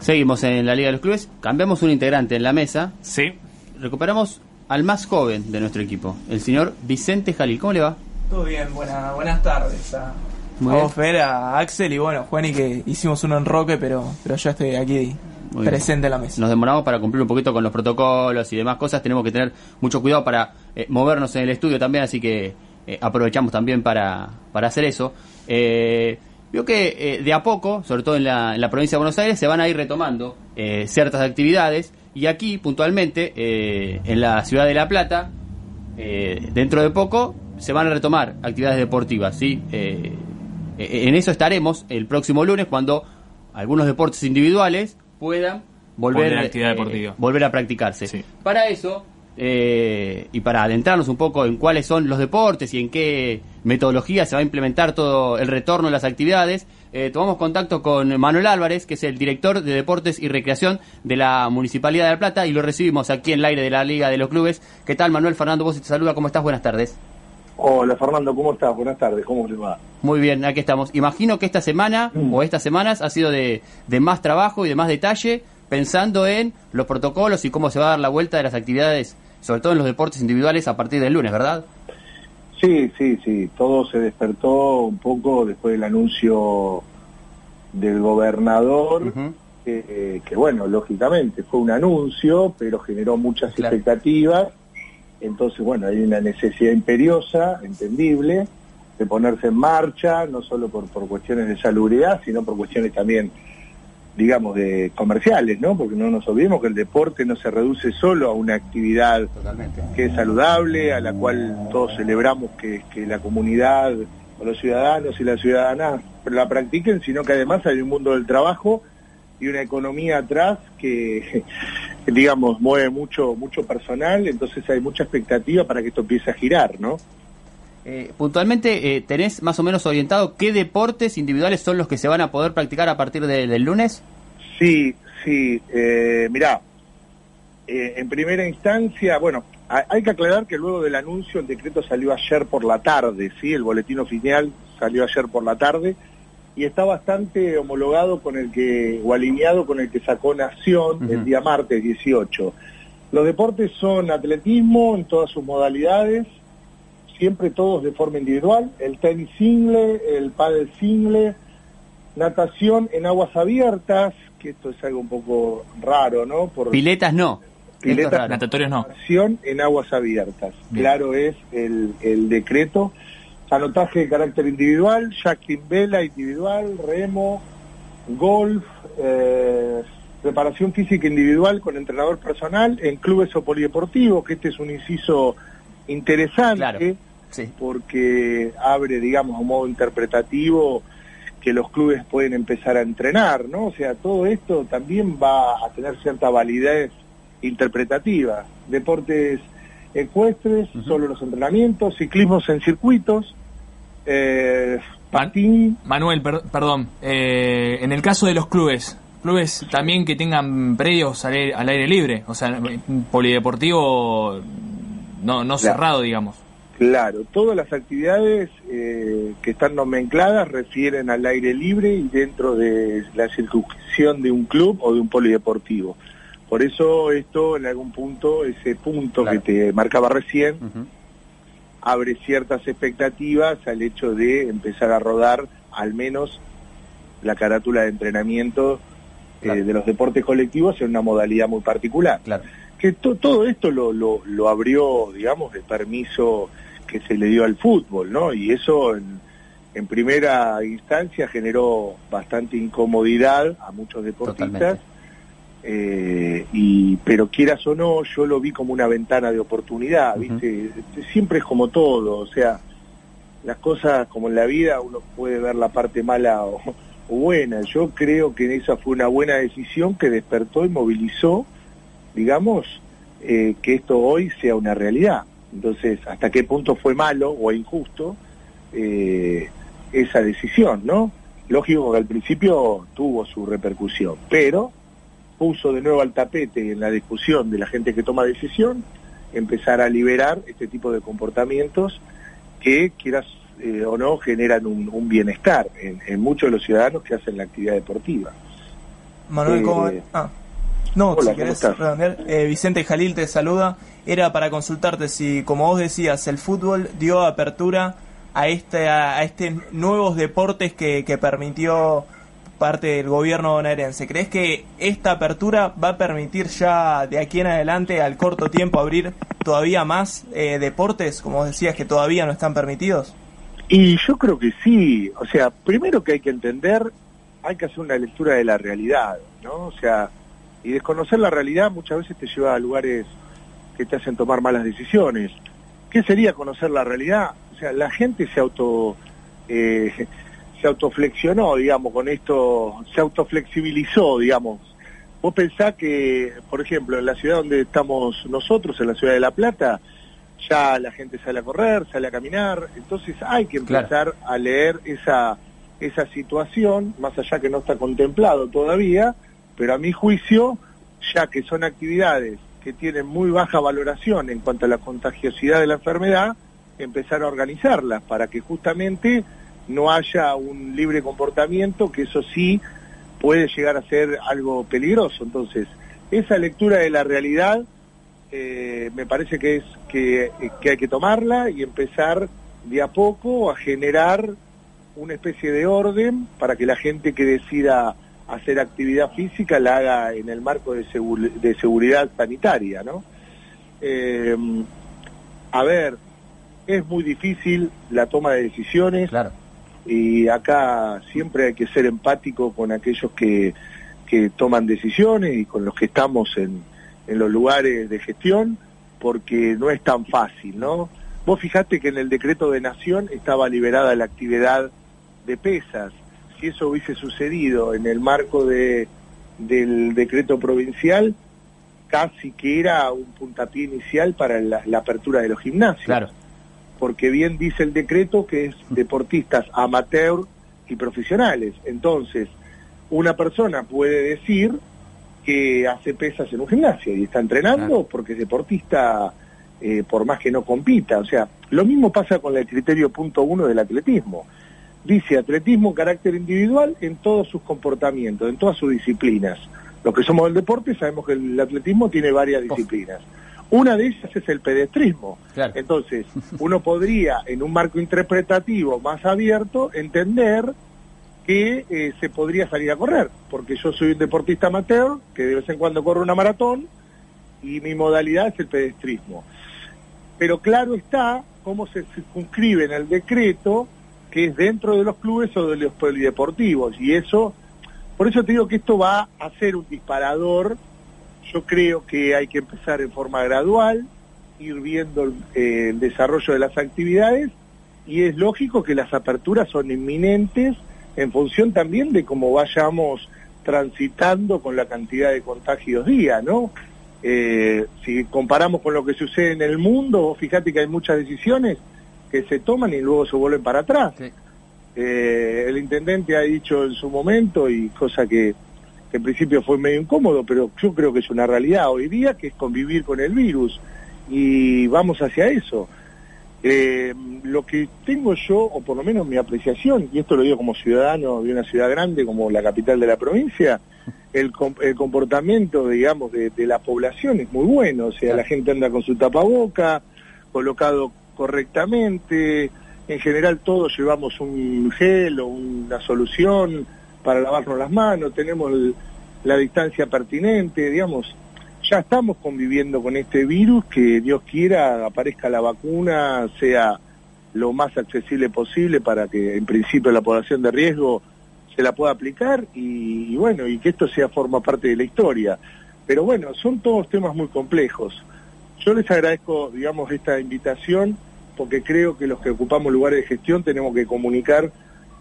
Seguimos en la Liga de los Clubes, cambiamos un integrante en la mesa. Sí. Recuperamos al más joven de nuestro equipo, el señor Vicente Jalil. ¿Cómo le va? Todo bien, buena, buenas tardes a, Muy a bien. vos, Fer, a Axel y bueno, Juan y que hicimos uno en Roque, pero, pero yo estoy aquí Muy presente en la mesa. Nos demoramos para cumplir un poquito con los protocolos y demás cosas. Tenemos que tener mucho cuidado para eh, movernos en el estudio también, así que eh, aprovechamos también para, para hacer eso. Eh, veo que eh, de a poco, sobre todo en la, en la provincia de Buenos Aires, se van a ir retomando eh, ciertas actividades y aquí puntualmente, en la ciudad de La Plata, dentro de poco se van a retomar actividades deportivas. ¿sí? En eso estaremos el próximo lunes cuando algunos deportes individuales puedan volver, Volver a actividad deportiva. volver a practicarse. Sí. Para eso, eh, y para adentrarnos un poco en cuáles son los deportes y en qué metodología se va a implementar todo el retorno de las actividades, eh, tomamos contacto con Manuel Álvarez, que es el director de Deportes y Recreación de la Municipalidad de La Plata, y lo recibimos aquí en el aire de la Liga de los Clubes. ¿Qué tal, Manuel? Fernando, vos te saluda, ¿cómo estás? Buenas tardes. Hola Fernando, ¿cómo estás? Buenas tardes, ¿cómo le va? Muy bien, aquí estamos. Imagino que esta semana Mm. o estas semanas ha sido de, de más trabajo y de más detalle, pensando en los protocolos y cómo se va a dar la vuelta de las actividades, sobre todo en los deportes individuales, a partir del lunes, ¿verdad? Sí, sí, sí, todo se despertó un poco después del anuncio del gobernador, eh, que bueno, lógicamente fue un anuncio, pero generó muchas Claro. expectativas, entonces bueno, hay una necesidad imperiosa, entendible, de ponerse en marcha, no solo por, por cuestiones de salubridad, sino por cuestiones también digamos, de comerciales, ¿no? Porque no nos olvidemos que el deporte no se reduce solo a una actividad Totalmente. que es saludable, a la cual todos celebramos que, que la comunidad o los ciudadanos y las ciudadanas la practiquen, sino que además hay un mundo del trabajo y una economía atrás que, digamos, mueve mucho, mucho personal, entonces hay mucha expectativa para que esto empiece a girar, ¿no? Eh, puntualmente, eh, ¿tenés más o menos orientado qué deportes individuales son los que se van a poder practicar a partir de- del lunes? Sí, sí, eh, mirá, eh, en primera instancia, bueno, ha- hay que aclarar que luego del anuncio el decreto salió ayer por la tarde, ¿sí? El boletín oficial salió ayer por la tarde y está bastante homologado con el que, o alineado con el que sacó Nación el día martes 18. Los deportes son atletismo en todas sus modalidades, siempre todos de forma individual, el tenis single, el pádel single, natación en aguas abiertas, que esto es algo un poco raro, ¿no? Por Piletas no. Pileta- Esto es. Natatorios no. natación en aguas abiertas. Bien. Claro es el, el decreto. Anotaje de carácter individual, jacking vela individual, remo, golf, eh, preparación física individual con entrenador personal en clubes o polideportivos, que este es un inciso interesante Claro. Sí. porque abre, digamos, un modo interpretativo que los clubes pueden empezar a entrenar, ¿no? O sea, todo esto también va a tener cierta validez interpretativa. Deportes ecuestres, solo los entrenamientos, ciclismos en circuitos, eh, patín, Manuel, per- perdón, eh, en el caso de los clubes, clubes también que tengan predios al aire, al aire libre, o sea, polideportivo no, no Claro. cerrado, digamos. Claro, todas las actividades eh, que están nomencladas refieren al aire libre y dentro de la circunscripción de un club o de un polideportivo. Por eso esto en algún punto, ese punto Claro. que te marcaba recién, abre ciertas expectativas al hecho de empezar a rodar al menos la carátula de entrenamiento eh, de los deportes colectivos en una modalidad muy particular Claro. que to- todo esto lo, lo, lo abrió, digamos, el permiso que se le dio al fútbol, ¿no? Y eso en, en primera instancia generó bastante incomodidad a muchos deportistas, eh, y pero quieras o no, yo lo vi como una ventana de oportunidad. ¿viste? Siempre es como todo, o sea, las cosas como en la vida uno puede ver la parte mala o, o buena. Yo creo que esa fue una buena decisión que despertó y movilizó digamos, eh, que esto hoy sea una realidad. Entonces, ¿hasta qué punto fue malo o injusto eh, esa decisión, no? Lógico que al principio tuvo su repercusión, pero puso de nuevo al tapete en la discusión de la gente que toma decisión empezar a liberar este tipo de comportamientos que, quieras eh, o no generan un, bienestar en, muchos de los ciudadanos que hacen la actividad deportiva. Manuel, ¿cómo? Eh, ah. No, si querés eh, Vicente Jalil te saluda. Era para consultarte si, como vos decías, el fútbol dio apertura a este, a, este nuevos deportes que, que permitió parte del gobierno bonaerense. ¿Crees que esta apertura va a permitir ya de aquí en adelante, al corto tiempo, abrir todavía más eh, deportes, como decías, que todavía no están permitidos? Y yo creo que sí. O sea, primero que hay que entender, hay que hacer una lectura de la realidad, ¿no? O sea, y desconocer la realidad muchas veces te lleva a lugares que te hacen tomar malas decisiones. ¿Qué sería conocer la realidad? O sea, la gente se auto... Eh, se autoflexionó, digamos, con esto, se autoflexibilizó, digamos. Vos pensás que, por ejemplo, en la ciudad donde estamos nosotros, en la ciudad de La Plata, ya la gente sale a correr, sale a caminar, entonces hay que empezar a leer esa, esa situación, más allá que no está contemplado todavía, pero a mi juicio, ya que son actividades que tienen muy baja valoración en cuanto a la contagiosidad de la enfermedad, empezar a organizarlas para que justamente no haya un libre comportamiento, que eso sí puede llegar a ser algo peligroso. Entonces, esa lectura de la realidad eh, me parece que es que, hay que tomarla y empezar de a poco a generar una especie de orden para que la gente que decida hacer actividad física la haga en el marco de, de seguridad sanitaria, ¿no? Eh, a ver, es muy difícil la toma de decisiones. Claro y acá siempre hay que ser empático con aquellos que, que toman decisiones y con los que estamos en, en los lugares de gestión, porque no es tan fácil, ¿no? Vos fijate que en el decreto de nación estaba liberada la actividad de pesas. Si eso hubiese sucedido en el marco de, del decreto provincial, casi que era un puntapié inicial para la, la apertura de los gimnasios. Claro porque bien dice el decreto que es deportistas amateur y profesionales. Entonces, una persona puede decir que hace pesas en un gimnasio y está entrenando porque es deportista eh, por más que no compita. O sea, lo mismo pasa con el criterio punto uno del atletismo. Dice atletismo carácter individual en todos sus comportamientos, en todas sus disciplinas. Los que somos del deporte sabemos que el atletismo tiene varias disciplinas. Una de ellas es el pedestrismo. Entonces, uno podría, en un marco interpretativo más abierto, entender que eh, se podría salir a correr, porque yo soy un deportista amateur que de vez en cuando corre una maratón y mi modalidad es el pedestrismo. Pero claro está cómo se circunscribe en el decreto que es dentro de los clubes o de los polideportivos. Y eso, por eso te digo que esto va a ser un disparador. Yo creo que hay que empezar en forma gradual, ir viendo eh, el, desarrollo de las actividades. Y es lógico que las aperturas son inminentes en función también de cómo vayamos transitando con la cantidad de contagios día, ¿no? Eh, si comparamos con lo que sucede en el mundo, fíjate que hay muchas decisiones que se toman y luego se vuelven para atrás. Eh, el intendente ha dicho en su momento, y cosa que que en principio fue medio incómodo, pero yo creo que es una realidad hoy día, que es convivir con el virus, y vamos hacia eso. Eh, lo que tengo yo, o por lo menos mi apreciación, y esto lo digo como ciudadano de una ciudad grande como la capital de la provincia, el, comportamiento, digamos, de, la población es muy bueno, o sea, la gente anda con su tapaboca, colocado correctamente, en general todos llevamos un gel o una solución, para lavarnos las manos, tenemos la distancia pertinente, digamos, ya estamos conviviendo con este virus, que Dios quiera aparezca la vacuna, sea lo más accesible posible para que en principio la población de riesgo se la pueda aplicar y, bueno, y que esto sea forma parte de la historia. Pero bueno, son todos temas muy complejos. Yo les agradezco, digamos, esta invitación porque creo que los que ocupamos lugares de gestión tenemos que comunicar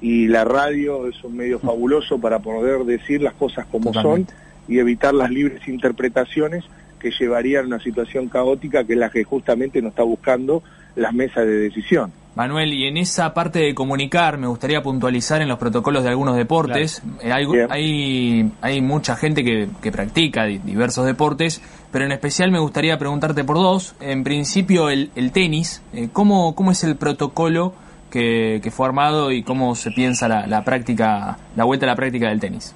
y la radio es un medio fabuloso para poder decir las cosas como son y evitar las libres interpretaciones que llevarían a una situación caótica que es la que justamente nos está buscando las mesas de decisión. Manuel, y en esa parte de comunicar, me gustaría puntualizar en los protocolos de algunos deportes. Eh, hay, hay, mucha gente que, que, practica diversos deportes, pero en especial me gustaría preguntarte por dos. En principio, el, el tenis. Eh, ¿cómo, ¿Cómo es el protocolo que, fue armado y cómo se piensa la, la, práctica, la vuelta a la práctica del tenis.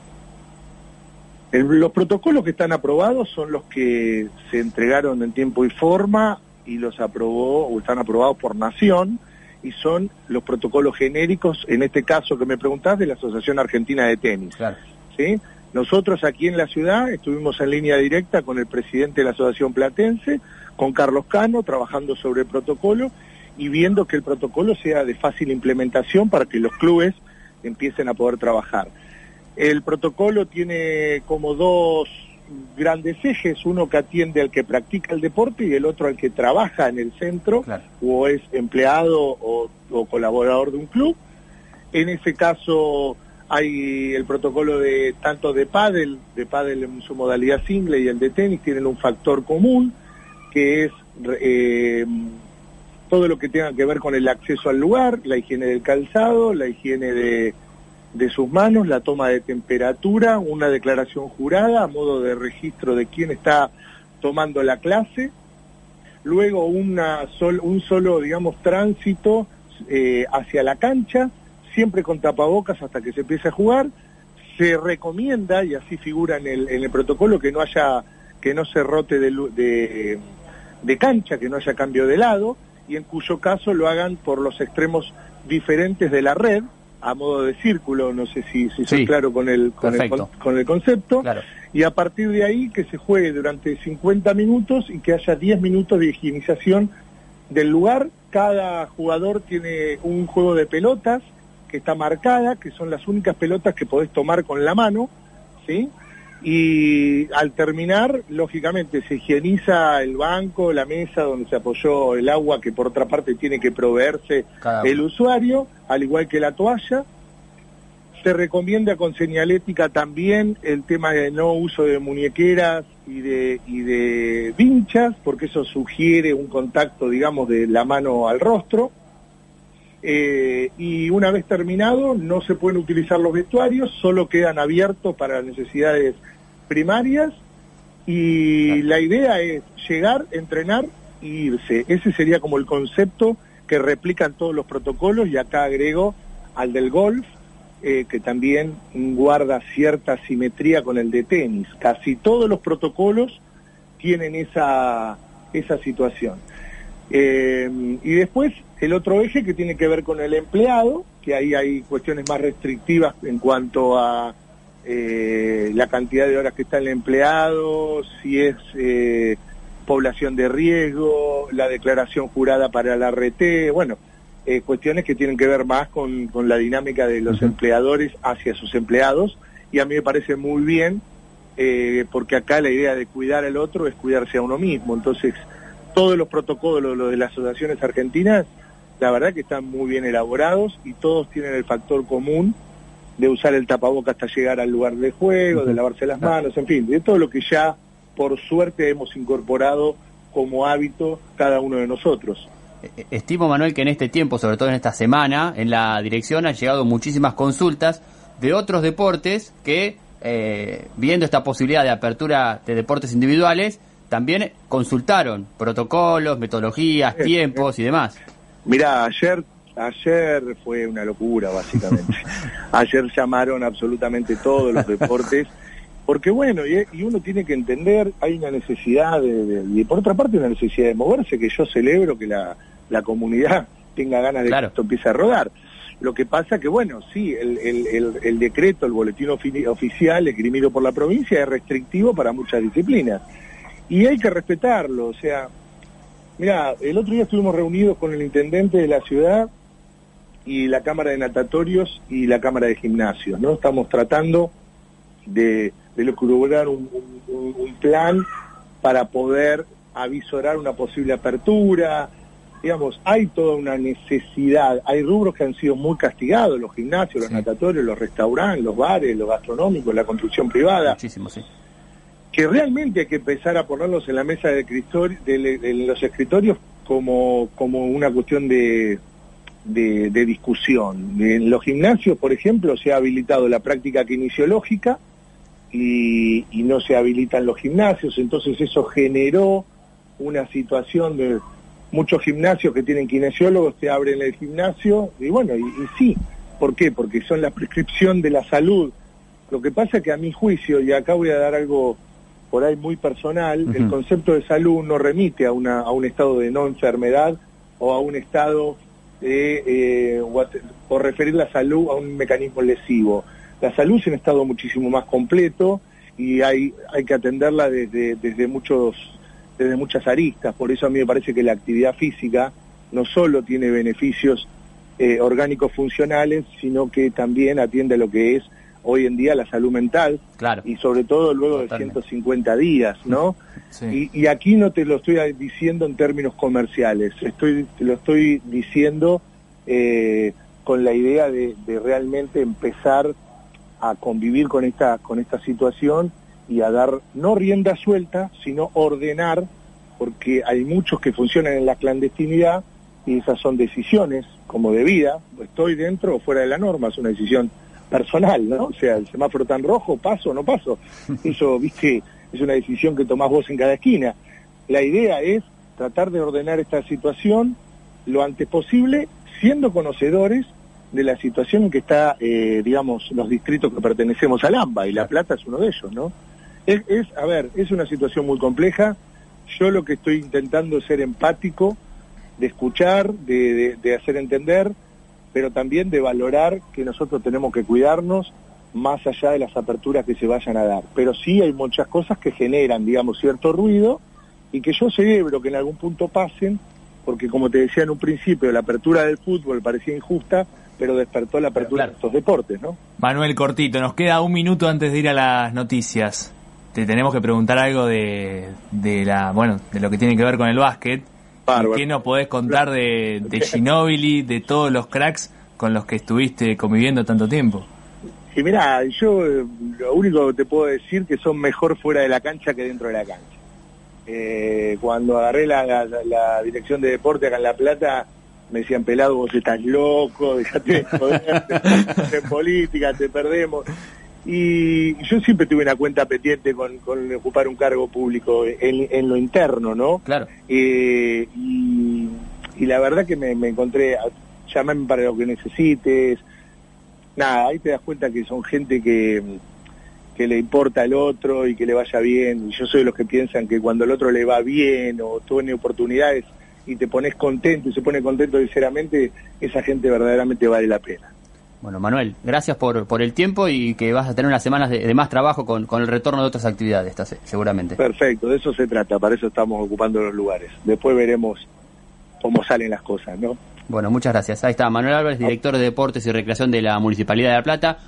los protocolos que están aprobados son los que se entregaron en tiempo y forma y los aprobó o están aprobados por Nación y son los protocolos genéricos, en este caso que me preguntás, de la Asociación Argentina de Tenis. ¿sí? Nosotros aquí en la ciudad estuvimos en línea directa con el presidente de la Asociación Platense, con Carlos Cano, trabajando sobre el protocolo y viendo que el protocolo sea de fácil implementación para que los clubes empiecen a poder trabajar. El protocolo tiene como dos grandes ejes, uno que atiende al que practica el deporte y el otro al que trabaja en el centro o es empleado o, colaborador de un club. En ese caso hay el protocolo de tanto de pádel, de pádel en su modalidad single y el de tenis tienen un factor común que es eh, todo lo que tenga que ver con el acceso al lugar, la higiene del calzado, la higiene de, de sus manos, la toma de temperatura, una declaración jurada a modo de registro de quién está tomando la clase, luego una un solo, digamos, tránsito eh, hacia la cancha, siempre con tapabocas hasta que se empiece a jugar, se recomienda, y así figura en el, en el protocolo, que no haya, que no se rote de, de, de cancha, que no haya cambio de lado, y en cuyo caso lo hagan por los extremos diferentes de la red, a modo de círculo, no sé si, si soy claro con el, con el, con, el concepto, y a partir de ahí que se juegue durante 50 minutos y que haya 10 minutos de higienización del lugar. Cada jugador tiene un juego de pelotas que está marcada, que son las únicas pelotas que podés tomar con la mano, ¿sí? Y al terminar, lógicamente, se higieniza el banco, la mesa donde se apoyó el agua, que por otra parte tiene que proveerse el usuario, al igual que la toalla. Se recomienda con señalética también el tema de no uso de muñequeras y de, y de vinchas, porque eso sugiere un contacto, digamos, de la mano al rostro. Eh, y una vez terminado, no se pueden utilizar los vestuarios, solo quedan abiertos para necesidades primarias y la idea es llegar, entrenar e irse. Ese sería como el concepto que replican todos los protocolos y acá agrego al del golf, eh, que también guarda cierta simetría con el de tenis. Casi todos los protocolos tienen esa, esa situación. Eh, y después el otro eje que tiene que ver con el empleado, que ahí hay cuestiones más restrictivas en cuanto a eh, la cantidad de horas que está el empleado, si es eh, población de riesgo, la declaración jurada para la RT, bueno, eh, cuestiones que tienen que ver más con, con la dinámica de los empleadores hacia sus empleados y a mí me parece muy bien porque acá la idea de cuidar al otro es cuidarse a uno mismo, entonces todos los protocolos lo de las asociaciones argentinas, la verdad que están muy bien elaborados y todos tienen el factor común de usar el tapaboca hasta llegar al lugar de juego, de lavarse las manos, en fin, de todo lo que ya por suerte hemos incorporado como hábito cada uno de nosotros. E, e, estimo, Manuel, que en este tiempo, sobre todo en esta semana, en la dirección han llegado muchísimas consultas de otros deportes que, eh, viendo esta posibilidad de apertura de deportes individuales, también consultaron protocolos, metodologías, eh, tiempos y demás. Mira, ayer Ayer fue una locura, básicamente. Ayer llamaron absolutamente todos los deportes, porque bueno, y, uno tiene que entender, hay una necesidad de, y por otra parte una necesidad de moverse, que yo celebro que la, la comunidad tenga ganas de que esto empiece a rodar. Lo que pasa que, bueno, sí, el, el, el, decreto, el boletín oficial esgrimido por la provincia es restrictivo para muchas disciplinas. Y hay que respetarlo, o sea, mira, el otro día estuvimos reunidos con el intendente de la ciudad y la Cámara de Natatorios y la Cámara de Gimnasios, ¿no? Estamos tratando de, de lograr un, un, plan para poder avisorar una posible apertura, digamos, hay toda una necesidad, hay rubros que han sido muy castigados, los gimnasios, los natatorios, los restaurantes, los bares, los gastronómicos, la construcción privada. Muchísimo, sí. Que realmente hay que empezar a ponerlos en la mesa de, de los escritorios como, como una cuestión de, de, discusión. En los gimnasios, por ejemplo, se ha habilitado la práctica kinesiológica y, y no se habilitan los gimnasios, entonces eso generó una situación de, muchos gimnasios que tienen kinesiólogos te abren el gimnasio y bueno, y, sí, ¿por qué? Porque son la prescripción de la salud. Lo que pasa es que a mi juicio, y acá voy a dar algo por ahí muy personal, el concepto de salud no remite a, una, a un estado de no enfermedad o a un estado de, eh, o, referir la salud a un mecanismo lesivo. La salud es un estado muchísimo más completo y hay, hay que atenderla desde, desde, muchos, desde muchas aristas. Por eso a mí me parece que la actividad física no solo tiene beneficios eh, orgánicos funcionales, sino que también atiende a lo que es hoy en día la salud mental claro. y sobre todo luego de 150 días, ¿no? Y, aquí no te lo estoy diciendo en términos comerciales, estoy, te lo estoy diciendo eh, con la idea de, realmente empezar a convivir con esta, con esta situación y a dar no rienda suelta, sino ordenar, porque hay muchos que funcionan en la clandestinidad y esas son decisiones como de vida, estoy dentro o fuera de la norma, es una decisión personal, ¿no? O sea, el semáforo tan rojo, paso o no paso. Eso, viste, es una decisión que tomás vos en cada esquina. La idea es tratar de ordenar esta situación lo antes posible, siendo conocedores de la situación en que está, eh, digamos, los distritos que pertenecemos al AMBA, y La Plata es uno de ellos, ¿no? Es, es, a ver, es una situación muy compleja. Yo lo que estoy intentando es ser empático, de escuchar, de, de hacer entender, pero también de valorar que nosotros tenemos que cuidarnos más allá de las aperturas que se vayan a dar. Pero sí hay muchas cosas que generan, digamos, cierto ruido y que yo celebro que en algún punto pasen, porque como te decía en un principio, la apertura del fútbol parecía injusta, pero despertó la apertura de estos deportes, ¿no? Manuel Cortito, nos queda un minuto antes de ir a las noticias. Te tenemos que preguntar algo de, de la, bueno, de lo que tiene que ver con el básquet. ¿Qué nos podés contar de, de Ginobili, de todos los cracks con los que estuviste conviviendo tanto tiempo? Y mira, yo eh, lo único que te puedo decir que son mejor fuera de la cancha que dentro de la cancha. Eh, cuando agarré la, dirección de deporte acá en La Plata, me decían, pelado, vos estás loco, dejate de joder, en política, te perdemos. Y yo siempre tuve una cuenta pendiente con, ocupar un cargo público en, lo interno, ¿no? Claro. Eh, y, la verdad que me, encontré, llamame para lo que necesites. Nada, ahí te das cuenta que son gente que, que le importa al otro y que le vaya bien. Y yo soy de los que piensan que cuando al otro le va bien o tiene oportunidades y te pones contento y se pone contento sinceramente, esa gente verdaderamente vale la pena. Bueno, Manuel, gracias por, por el tiempo y que vas a tener unas semanas de, más trabajo con, con, el retorno de otras actividades, seguramente. Perfecto, de eso se trata, para eso estamos ocupando los lugares. Después veremos cómo salen las cosas, ¿no? Bueno, muchas gracias. Ahí está Manuel Álvarez, director de Deportes y Recreación de la Municipalidad de La Plata.